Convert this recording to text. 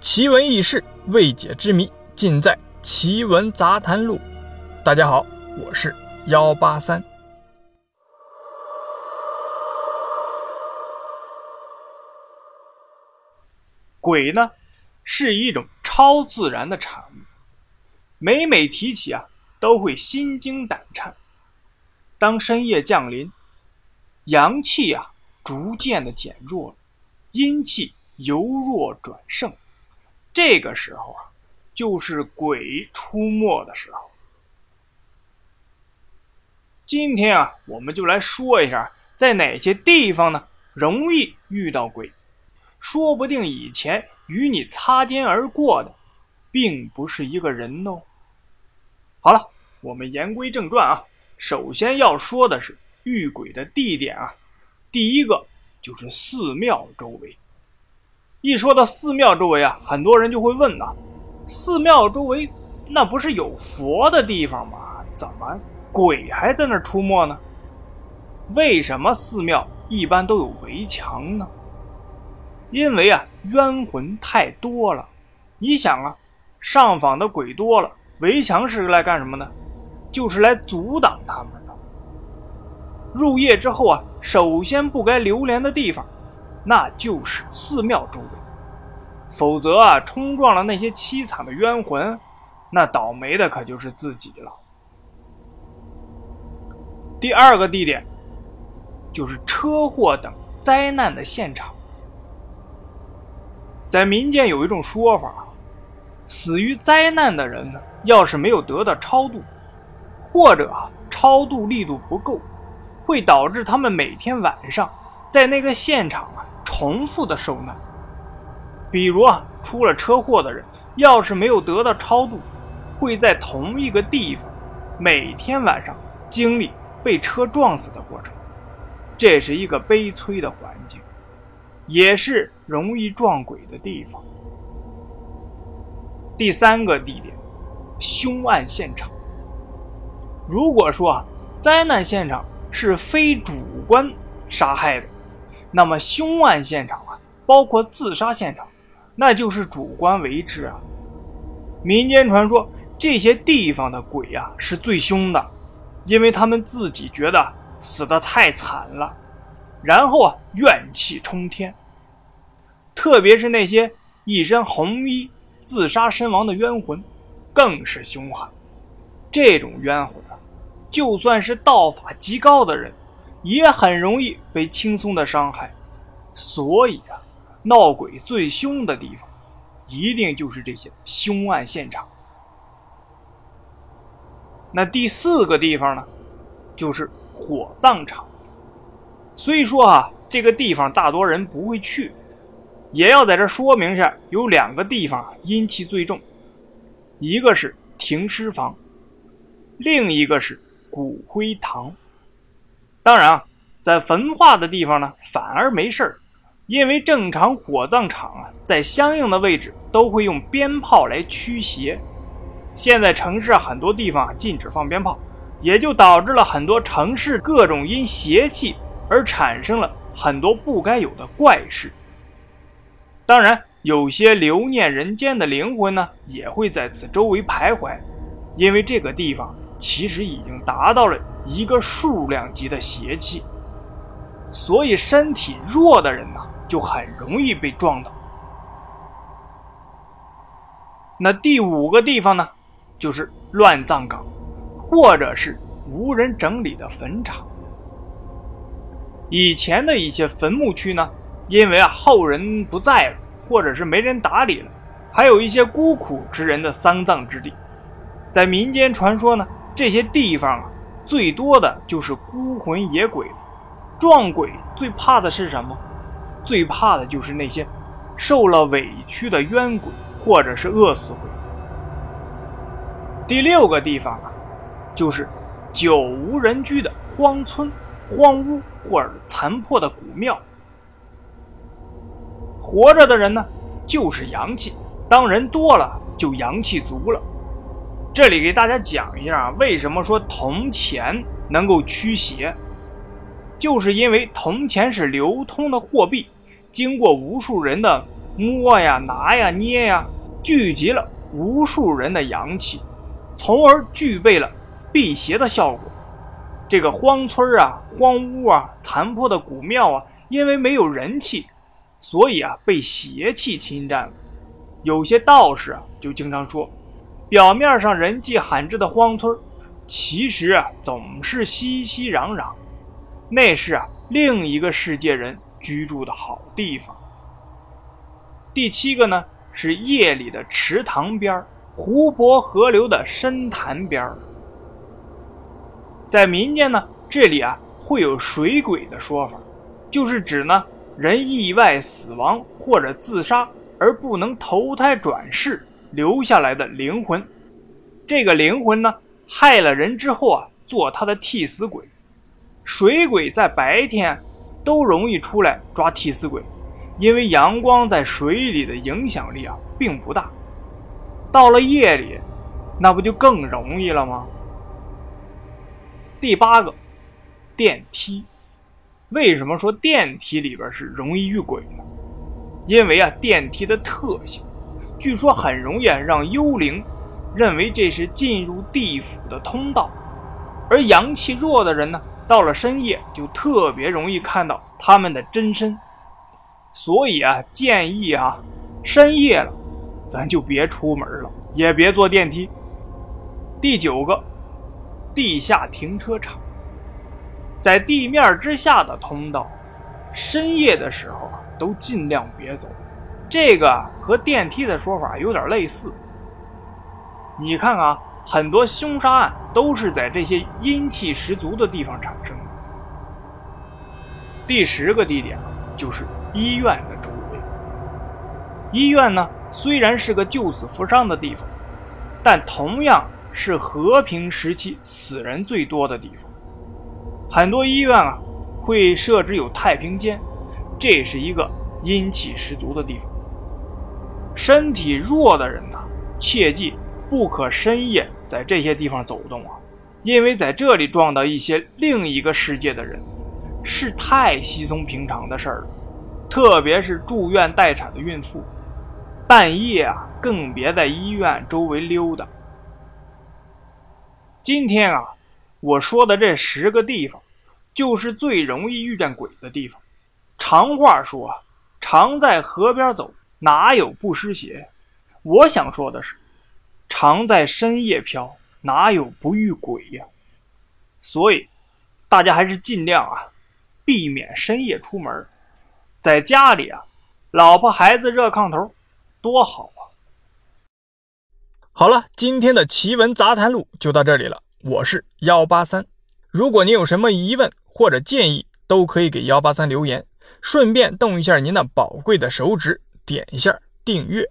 奇闻异事、未解之谜，尽在《奇闻杂谈录》。大家好，我是幺八三。鬼呢，是一种超自然的产物，每每提起啊，都会心惊胆颤。当深夜降临，阳气啊逐渐的减弱了，阴气由弱转盛。这个时候啊，就是鬼出没的时候。今天啊，我们就来说一下，在哪些地方呢容易遇到鬼？说不定以前与你擦肩而过的，并不是一个人哦。好了，我们言归正传啊。首先要说的是遇鬼的地点啊，第一个就是寺庙周围。一说到寺庙周围啊，很多人就会问呐：寺庙周围那不是有佛的地方吗？怎么鬼还在那出没呢？为什么寺庙一般都有围墙呢？因为啊，冤魂太多了。你想啊，上访的鬼多了，围墙是来干什么的？就是来阻挡他们的。入夜之后啊，首先不该流连的地方。那就是寺庙周围，否则啊，冲撞了那些凄惨的冤魂，那倒霉的可就是自己了。第二个地点，就是车祸等灾难的现场。在民间有一种说法，死于灾难的人呢，要是没有得到超度，或者啊超度力度不够，会导致他们每天晚上在那个现场啊。重复的受难，比如啊，出了车祸的人，要是没有得到超度，会在同一个地方，每天晚上经历被车撞死的过程。这是一个悲催的环境，也是容易撞鬼的地方。第三个地点，凶案现场。如果说啊，灾难现场是非主观杀害的。那么凶案现场啊，包括自杀现场，那就是主观为之啊。民间传说这些地方的鬼啊是最凶的，因为他们自己觉得死的太惨了，然后啊怨气冲天。特别是那些一身红衣自杀身亡的冤魂，更是凶狠。这种冤魂啊，就算是道法极高的人。也很容易被轻松的伤害，所以啊，闹鬼最凶的地方，一定就是这些凶案现场。那第四个地方呢，就是火葬场。虽说啊，这个地方大多人不会去，也要在这说明一下，有两个地方阴气最重，一个是停尸房，另一个是骨灰堂。当然啊，在焚化的地方呢，反而没事儿，因为正常火葬场啊，在相应的位置都会用鞭炮来驱邪。现在城市很多地方禁止放鞭炮，也就导致了很多城市各种因邪气而产生了很多不该有的怪事。当然，有些留念人间的灵魂呢，也会在此周围徘徊，因为这个地方其实已经达到了。一个数量级的邪气，所以身体弱的人呢，就很容易被撞倒。那第五个地方呢，就是乱葬岗，或者是无人整理的坟场。以前的一些坟墓区呢，因为啊后人不在了，或者是没人打理了，还有一些孤苦之人的丧葬之地。在民间传说呢，这些地方啊。最多的就是孤魂野鬼，撞鬼最怕的是什么？最怕的就是那些受了委屈的冤鬼，或者是饿死鬼。第六个地方啊，就是久无人居的荒村、荒屋或者残破的古庙。活着的人呢，就是阳气，当人多了，就阳气足了。这里给大家讲一下，为什么说铜钱能够驱邪，就是因为铜钱是流通的货币，经过无数人的摸呀、拿呀、捏呀，聚集了无数人的阳气，从而具备了辟邪的效果。这个荒村啊、荒屋啊、残破的古庙啊，因为没有人气，所以啊被邪气侵占了。有些道士啊就经常说，表面上人迹罕至的荒村，其实啊总是熙熙攘攘，那是啊另一个世界人居住的好地方。第七个呢是夜里的池塘边湖泊、河流的深潭边在民间呢，这里啊会有水鬼的说法，就是指呢人意外死亡或者自杀而不能投胎转世。留下来的灵魂。这个灵魂呢害了人之后啊，做他的替死鬼。水鬼在白天都容易出来抓替死鬼，因为阳光在水里的影响力啊并不大。到了夜里，那不就更容易了吗？第八个，电梯。为什么说电梯里边是容易遇鬼呢？因为啊，电梯的特性，据说很容易让幽灵认为这是进入地府的通道，而阳气弱的人呢，到了深夜就特别容易看到他们的真身。所以啊，建议啊，深夜了，咱就别出门了，也别坐电梯。第九个。地下停车场，在地面之下的通道，深夜的时候啊，都尽量别走。这个和电梯的说法有点类似。你看啊，很多凶杀案都是在这些阴气十足的地方产生的。第十个地点就是医院的周围。医院呢，虽然是个救死扶伤的地方，但同样。是和平时期死人最多的地方，很多医院啊会设置有太平间，这是一个阴气十足的地方。身体弱的人呢，切记不可深夜在这些地方走动啊，因为在这里撞到一些另一个世界的人，是太稀松平常的事儿了。特别是住院待产的孕妇，半夜啊更别在医院周围溜达。今天啊，我说的这十个地方，就是最容易遇见鬼的地方。长话说，常在河边走，哪有不湿鞋？我想说的是，常在深夜飘，哪有不遇鬼呀？所以，大家还是尽量啊，避免深夜出门，在家里啊，老婆孩子热炕头，多好啊！好了，今天的奇闻杂谈录就到这里了。我是幺八三，如果您有什么疑问或者建议，都可以给幺八三留言，顺便动一下您的宝贵的手指，点一下订阅。